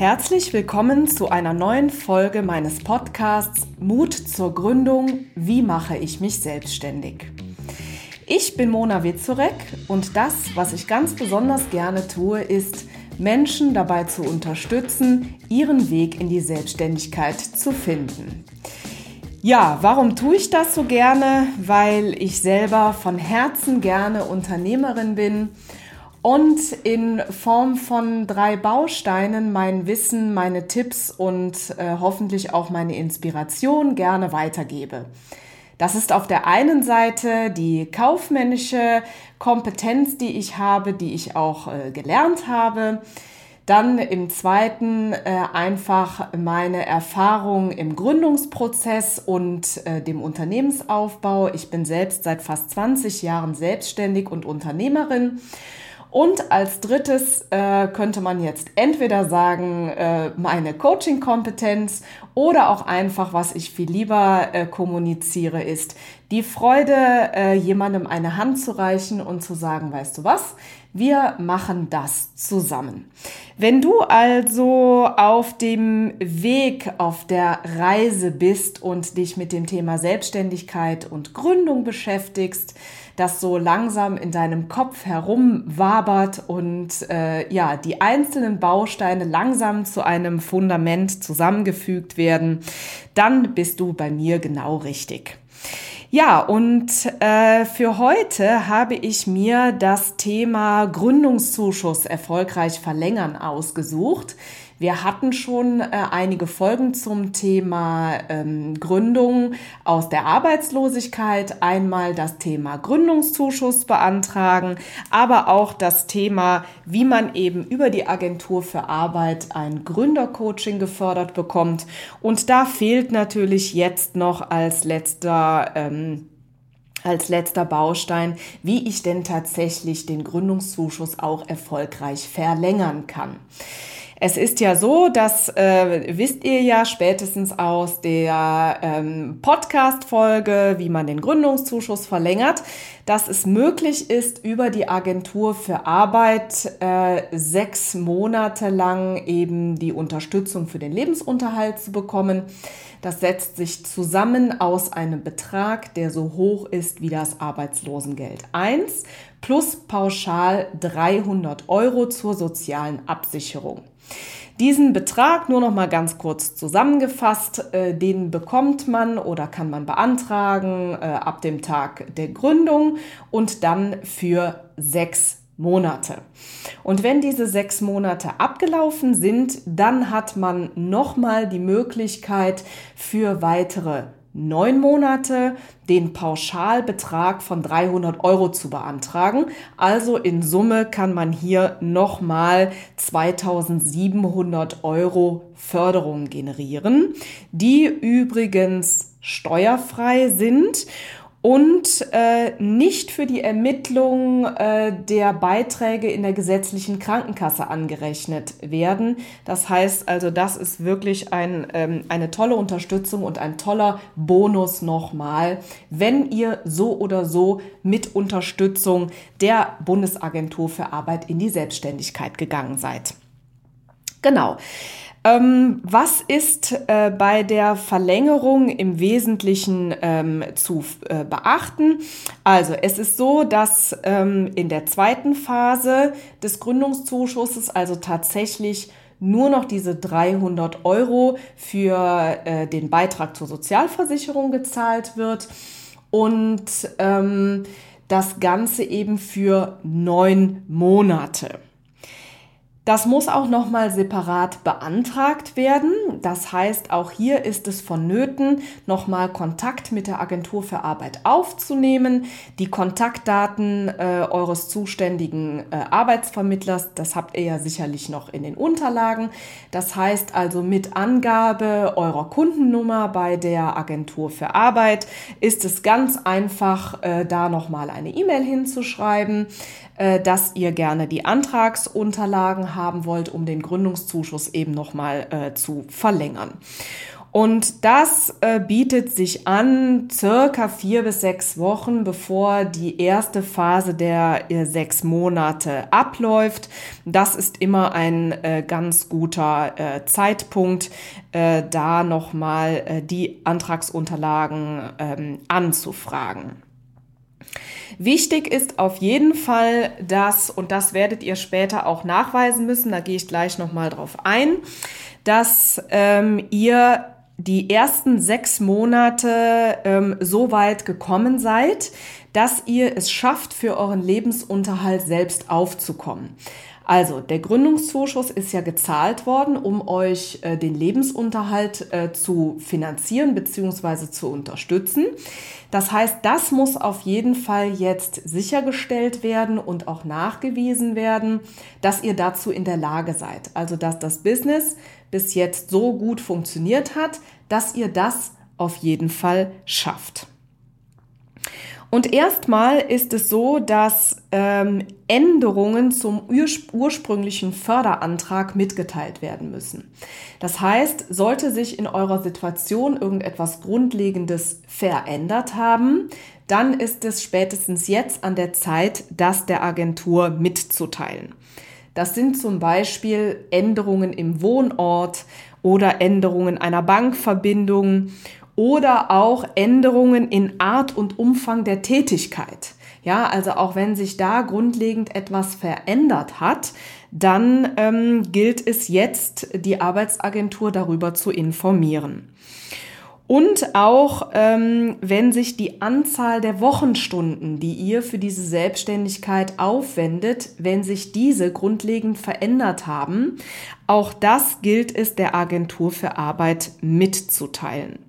Herzlich willkommen zu einer neuen Folge meines Podcasts Mut zur Gründung. Wie mache ich mich selbstständig? Ich bin Mona Witzorek und das, was ich ganz besonders gerne tue, ist, Menschen dabei zu unterstützen, ihren Weg in die Selbstständigkeit zu finden. Ja, warum tue ich das so gerne? Weil ich selber von Herzen gerne Unternehmerin bin und in Form von drei Bausteinen mein Wissen, meine Tipps und äh, hoffentlich auch meine Inspiration gerne weitergebe. Das ist auf der einen Seite die kaufmännische Kompetenz, die ich habe, die ich auch äh, gelernt habe. Dann im zweiten äh, einfach meine Erfahrung im Gründungsprozess und äh, dem Unternehmensaufbau. Ich bin selbst seit fast 20 Jahren selbstständig und Unternehmerin und als drittes äh, könnte man jetzt entweder sagen, äh, meine Coaching-Kompetenz oder auch einfach, was ich viel lieber äh, kommuniziere, ist die Freude, äh, jemandem eine Hand zu reichen und zu sagen, weißt du was, wir machen das zusammen. Wenn du also auf dem Weg, auf der Reise bist und dich mit dem Thema Selbstständigkeit und Gründung beschäftigst, das so langsam in deinem Kopf herumwabert und äh, ja, die einzelnen Bausteine langsam zu einem Fundament zusammengefügt werden, dann bist du bei mir genau richtig. Ja, und äh, für heute habe ich mir das Thema Gründungszuschuss erfolgreich verlängern ausgesucht. Wir hatten schon äh, einige Folgen zum Thema ähm, Gründung aus der Arbeitslosigkeit. Einmal das Thema Gründungszuschuss beantragen, aber auch das Thema, wie man eben über die Agentur für Arbeit ein Gründercoaching gefördert bekommt. Und da fehlt natürlich jetzt noch als letzter ähm, als letzter Baustein, wie ich denn tatsächlich den Gründungszuschuss auch erfolgreich verlängern kann. Es ist ja so, das äh, wisst ihr ja spätestens aus der ähm, Podcast-Folge, wie man den Gründungszuschuss verlängert, dass es möglich ist, über die Agentur für Arbeit äh, sechs Monate lang eben die Unterstützung für den Lebensunterhalt zu bekommen. Das setzt sich zusammen aus einem Betrag, der so hoch ist wie das Arbeitslosengeld 1 plus pauschal 300 Euro zur sozialen Absicherung. Diesen Betrag, nur noch mal ganz kurz zusammengefasst, äh, den bekommt man oder kann man beantragen äh, ab dem Tag der Gründung und dann für sechs Monate. Und wenn diese sechs Monate abgelaufen sind, dann hat man nochmal die Möglichkeit für weitere neun Monate den Pauschalbetrag von 300 Euro zu beantragen. Also in Summe kann man hier nochmal 2700 Euro Förderung generieren, die übrigens steuerfrei sind und äh, nicht für die Ermittlung äh, der Beiträge in der gesetzlichen Krankenkasse angerechnet werden. Das heißt also, das ist wirklich ein, ähm, eine tolle Unterstützung und ein toller Bonus nochmal, wenn ihr so oder so mit Unterstützung der Bundesagentur für Arbeit in die Selbstständigkeit gegangen seid. Genau. Ähm, was ist äh, bei der Verlängerung im Wesentlichen ähm, zu äh, beachten? Also es ist so, dass ähm, in der zweiten Phase des Gründungszuschusses, also tatsächlich nur noch diese 300 Euro für äh, den Beitrag zur Sozialversicherung gezahlt wird und ähm, das Ganze eben für neun Monate. Das muss auch nochmal separat beantragt werden. Das heißt, auch hier ist es vonnöten, nochmal Kontakt mit der Agentur für Arbeit aufzunehmen. Die Kontaktdaten äh, eures zuständigen äh, Arbeitsvermittlers, das habt ihr ja sicherlich noch in den Unterlagen. Das heißt also mit Angabe eurer Kundennummer bei der Agentur für Arbeit ist es ganz einfach, äh, da nochmal eine E-Mail hinzuschreiben, dass ihr gerne die Antragsunterlagen haben wollt, um den Gründungszuschuss eben nochmal äh, zu verlängern. Und das äh, bietet sich an, circa vier bis sechs Wochen, bevor die erste Phase der äh, sechs Monate abläuft. Das ist immer ein äh, ganz guter äh, Zeitpunkt, äh, da nochmal äh, die Antragsunterlagen ähm, anzufragen. Wichtig ist auf jeden Fall, dass, und das werdet ihr später auch nachweisen müssen, da gehe ich gleich nochmal drauf ein, dass ähm, ihr die ersten sechs Monate ähm, so weit gekommen seid, dass ihr es schafft, für euren Lebensunterhalt selbst aufzukommen. Also der Gründungszuschuss ist ja gezahlt worden, um euch äh, den Lebensunterhalt äh, zu finanzieren bzw. zu unterstützen. Das heißt, das muss auf jeden Fall jetzt sichergestellt werden und auch nachgewiesen werden, dass ihr dazu in der Lage seid. Also dass das Business bis jetzt so gut funktioniert hat, dass ihr das auf jeden Fall schafft. Und erstmal ist es so, dass ähm, Änderungen zum ursprünglichen Förderantrag mitgeteilt werden müssen. Das heißt, sollte sich in eurer Situation irgendetwas Grundlegendes verändert haben, dann ist es spätestens jetzt an der Zeit, das der Agentur mitzuteilen. Das sind zum Beispiel Änderungen im Wohnort oder Änderungen einer Bankverbindung oder auch Änderungen in Art und Umfang der Tätigkeit. Ja, also auch wenn sich da grundlegend etwas verändert hat, dann ähm, gilt es jetzt, die Arbeitsagentur darüber zu informieren. Und auch ähm, wenn sich die Anzahl der Wochenstunden, die ihr für diese Selbstständigkeit aufwendet, wenn sich diese grundlegend verändert haben, auch das gilt es der Agentur für Arbeit mitzuteilen.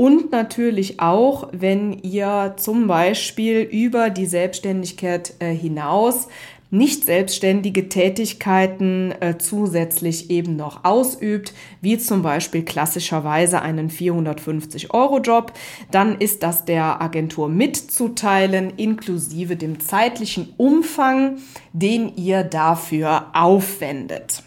Und natürlich auch, wenn ihr zum Beispiel über die Selbstständigkeit äh, hinaus nicht selbstständige Tätigkeiten äh, zusätzlich eben noch ausübt, wie zum Beispiel klassischerweise einen 450-Euro-Job, dann ist das der Agentur mitzuteilen, inklusive dem zeitlichen Umfang, den ihr dafür aufwendet.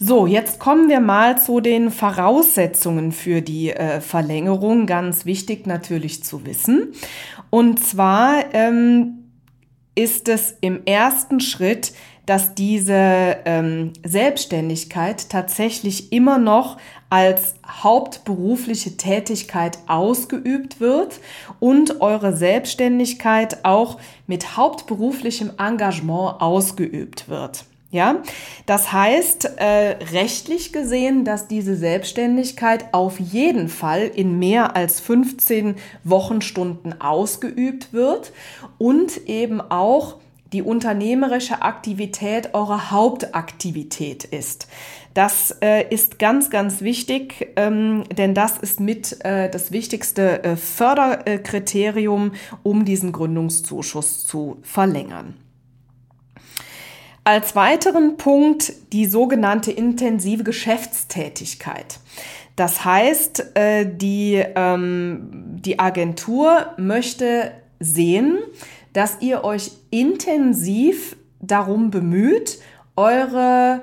So, jetzt kommen wir mal zu den Voraussetzungen für die äh, Verlängerung. Ganz wichtig natürlich zu wissen. Und zwar ähm, ist es im ersten Schritt, dass diese ähm, Selbstständigkeit tatsächlich immer noch als hauptberufliche Tätigkeit ausgeübt wird und eure Selbstständigkeit auch mit hauptberuflichem Engagement ausgeübt wird. Ja, das heißt äh, rechtlich gesehen, dass diese Selbstständigkeit auf jeden Fall in mehr als 15 Wochenstunden ausgeübt wird und eben auch die unternehmerische Aktivität eure Hauptaktivität ist. Das äh, ist ganz, ganz wichtig, ähm, denn das ist mit äh, das wichtigste äh, Förderkriterium, um diesen Gründungszuschuss zu verlängern. Als weiteren Punkt die sogenannte intensive Geschäftstätigkeit. Das heißt, äh, die, ähm, die Agentur möchte sehen, dass ihr euch intensiv darum bemüht, eure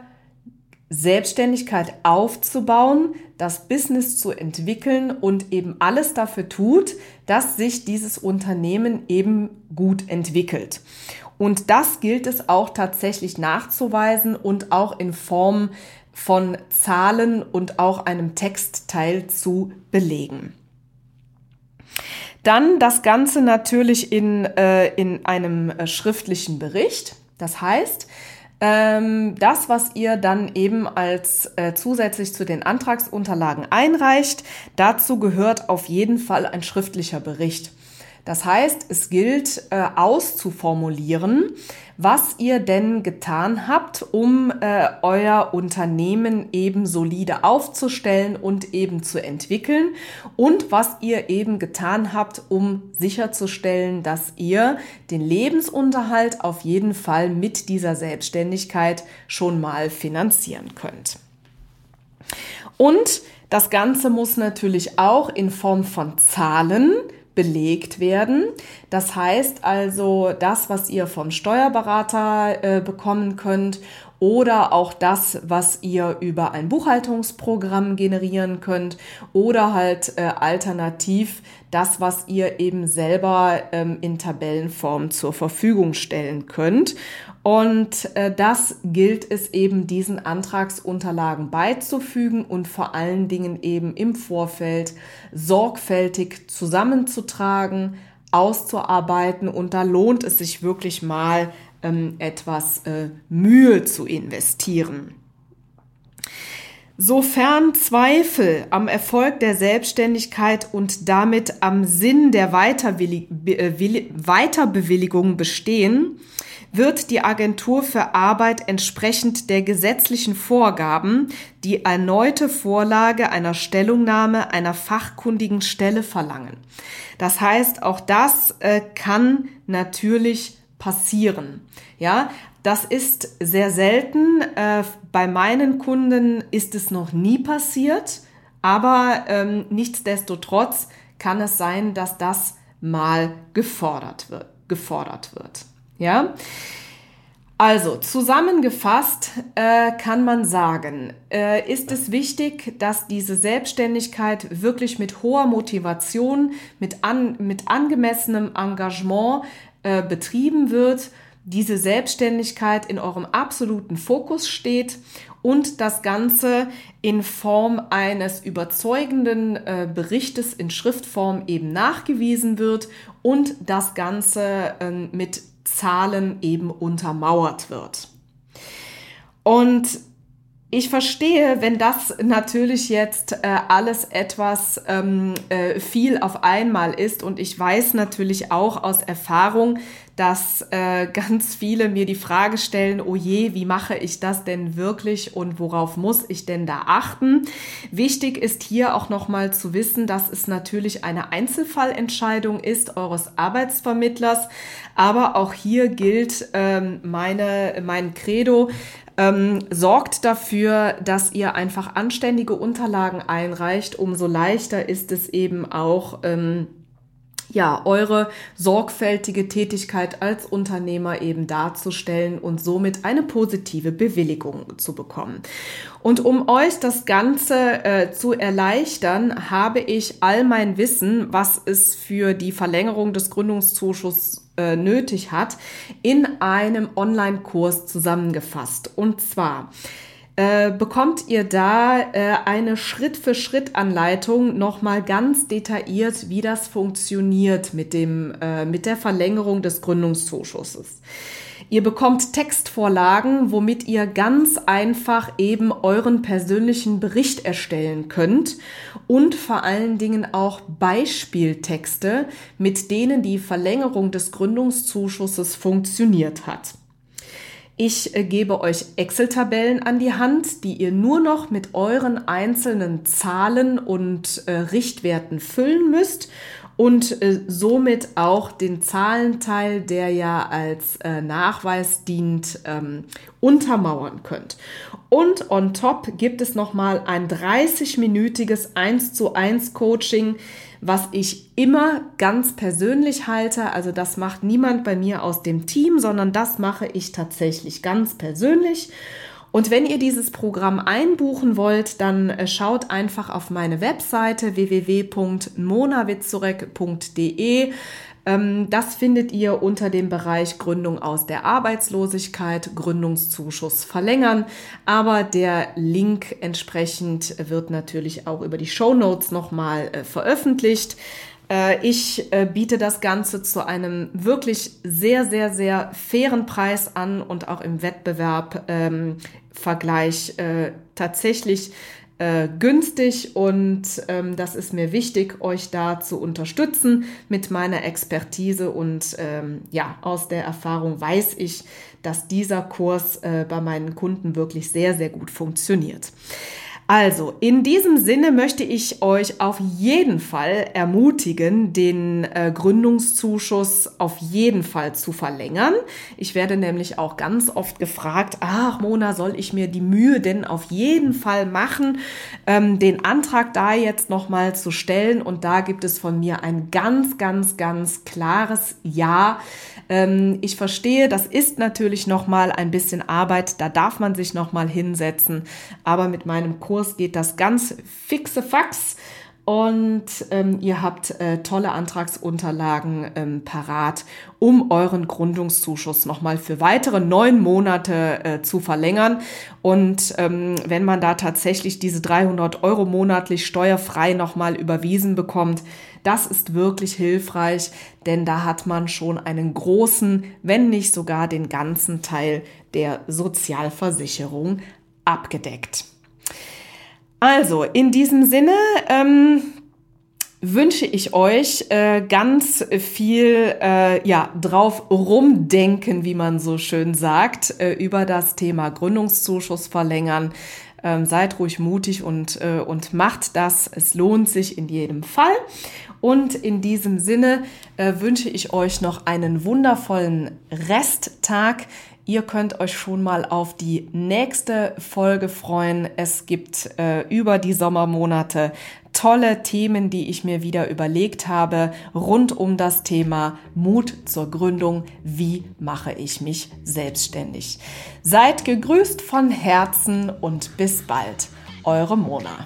Selbstständigkeit aufzubauen, das Business zu entwickeln und eben alles dafür tut, dass sich dieses Unternehmen eben gut entwickelt. Und das gilt es auch tatsächlich nachzuweisen und auch in Form von Zahlen und auch einem Textteil zu belegen. Dann das Ganze natürlich in, äh, in einem äh, schriftlichen Bericht. Das heißt, ähm, das, was ihr dann eben als äh, zusätzlich zu den Antragsunterlagen einreicht, dazu gehört auf jeden Fall ein schriftlicher Bericht. Das heißt, es gilt äh, auszuformulieren, was ihr denn getan habt, um äh, euer Unternehmen eben solide aufzustellen und eben zu entwickeln und was ihr eben getan habt, um sicherzustellen, dass ihr den Lebensunterhalt auf jeden Fall mit dieser Selbstständigkeit schon mal finanzieren könnt. Und das Ganze muss natürlich auch in Form von Zahlen belegt werden. Das heißt also, das, was ihr vom Steuerberater äh, bekommen könnt oder auch das, was ihr über ein Buchhaltungsprogramm generieren könnt oder halt äh, alternativ das, was ihr eben selber ähm, in Tabellenform zur Verfügung stellen könnt. Und äh, das gilt es eben diesen Antragsunterlagen beizufügen und vor allen Dingen eben im Vorfeld sorgfältig zusammenzutragen, auszuarbeiten und da lohnt es sich wirklich mal ähm, etwas äh, Mühe zu investieren. Sofern Zweifel am Erfolg der Selbstständigkeit und damit am Sinn der äh, Weiterbewilligung bestehen, wird die Agentur für Arbeit entsprechend der gesetzlichen Vorgaben die erneute Vorlage einer Stellungnahme einer fachkundigen Stelle verlangen. Das heißt, auch das äh, kann natürlich passieren. Ja, das ist sehr selten. Äh, bei meinen Kunden ist es noch nie passiert, aber ähm, nichtsdestotrotz kann es sein, dass das mal gefordert wird. Gefordert wird. Ja. Also zusammengefasst äh, kann man sagen, äh, ist es wichtig, dass diese Selbstständigkeit wirklich mit hoher Motivation, mit, an, mit angemessenem Engagement äh, betrieben wird diese Selbstständigkeit in eurem absoluten Fokus steht und das Ganze in Form eines überzeugenden äh, Berichtes in Schriftform eben nachgewiesen wird und das Ganze äh, mit Zahlen eben untermauert wird. Und ich verstehe, wenn das natürlich jetzt äh, alles etwas ähm, äh, viel auf einmal ist und ich weiß natürlich auch aus Erfahrung, dass äh, ganz viele mir die Frage stellen, oh je, wie mache ich das denn wirklich und worauf muss ich denn da achten? Wichtig ist hier auch nochmal zu wissen, dass es natürlich eine Einzelfallentscheidung ist eures Arbeitsvermittlers, aber auch hier gilt ähm, meine, mein Credo, ähm, sorgt dafür, dass ihr einfach anständige Unterlagen einreicht. Umso leichter ist es eben auch, ähm, ja, eure sorgfältige Tätigkeit als Unternehmer eben darzustellen und somit eine positive Bewilligung zu bekommen. Und um euch das Ganze äh, zu erleichtern, habe ich all mein Wissen, was es für die Verlängerung des Gründungszuschusses äh, nötig hat, in einem Online-Kurs zusammengefasst. Und zwar äh, bekommt ihr da äh, eine Schritt-für-Schritt-Anleitung nochmal ganz detailliert, wie das funktioniert mit, dem, äh, mit der Verlängerung des Gründungszuschusses. Ihr bekommt Textvorlagen, womit ihr ganz einfach eben euren persönlichen Bericht erstellen könnt und vor allen Dingen auch Beispieltexte, mit denen die Verlängerung des Gründungszuschusses funktioniert hat. Ich äh, gebe euch Excel-Tabellen an die Hand, die ihr nur noch mit euren einzelnen Zahlen und äh, Richtwerten füllen müsst und äh, somit auch den Zahlenteil, der ja als äh, Nachweis dient, ähm, untermauern könnt. Und on top gibt es nochmal ein 30-minütiges 1 zu 1 Coaching, was ich immer ganz persönlich halte. Also das macht niemand bei mir aus dem Team, sondern das mache ich tatsächlich ganz persönlich. Und wenn ihr dieses Programm einbuchen wollt, dann äh, schaut einfach auf meine Webseite www.monawitzurek.de. Ähm, das findet ihr unter dem Bereich Gründung aus der Arbeitslosigkeit, Gründungszuschuss verlängern. Aber der Link entsprechend wird natürlich auch über die Show Notes nochmal äh, veröffentlicht. Äh, ich äh, biete das Ganze zu einem wirklich sehr, sehr, sehr fairen Preis an und auch im Wettbewerb ähm, Vergleich äh, tatsächlich äh, günstig und ähm, das ist mir wichtig, euch da zu unterstützen mit meiner Expertise und ähm, ja, aus der Erfahrung weiß ich, dass dieser Kurs äh, bei meinen Kunden wirklich sehr, sehr gut funktioniert. Also, in diesem Sinne möchte ich euch auf jeden Fall ermutigen, den äh, Gründungszuschuss auf jeden Fall zu verlängern. Ich werde nämlich auch ganz oft gefragt, ach Mona, soll ich mir die Mühe denn auf jeden Fall machen, ähm, den Antrag da jetzt nochmal zu stellen? Und da gibt es von mir ein ganz, ganz, ganz klares Ja. Ähm, ich verstehe, das ist natürlich nochmal ein bisschen Arbeit, da darf man sich nochmal hinsetzen, aber mit meinem Kurs Kurs geht das ganz fixe Fax und ähm, ihr habt äh, tolle Antragsunterlagen ähm, parat, um euren Gründungszuschuss nochmal für weitere neun Monate äh, zu verlängern. Und ähm, wenn man da tatsächlich diese 300 Euro monatlich steuerfrei nochmal überwiesen bekommt, das ist wirklich hilfreich, denn da hat man schon einen großen, wenn nicht sogar den ganzen Teil der Sozialversicherung abgedeckt. Also, in diesem Sinne ähm, wünsche ich euch äh, ganz viel äh, ja, drauf rumdenken, wie man so schön sagt, äh, über das Thema Gründungszuschuss verlängern. Ähm, seid ruhig mutig und, äh, und macht das. Es lohnt sich in jedem Fall. Und in diesem Sinne äh, wünsche ich euch noch einen wundervollen Resttag. Ihr könnt euch schon mal auf die nächste Folge freuen. Es gibt äh, über die Sommermonate tolle Themen, die ich mir wieder überlegt habe, rund um das Thema Mut zur Gründung. Wie mache ich mich selbstständig? Seid gegrüßt von Herzen und bis bald. Eure Mona.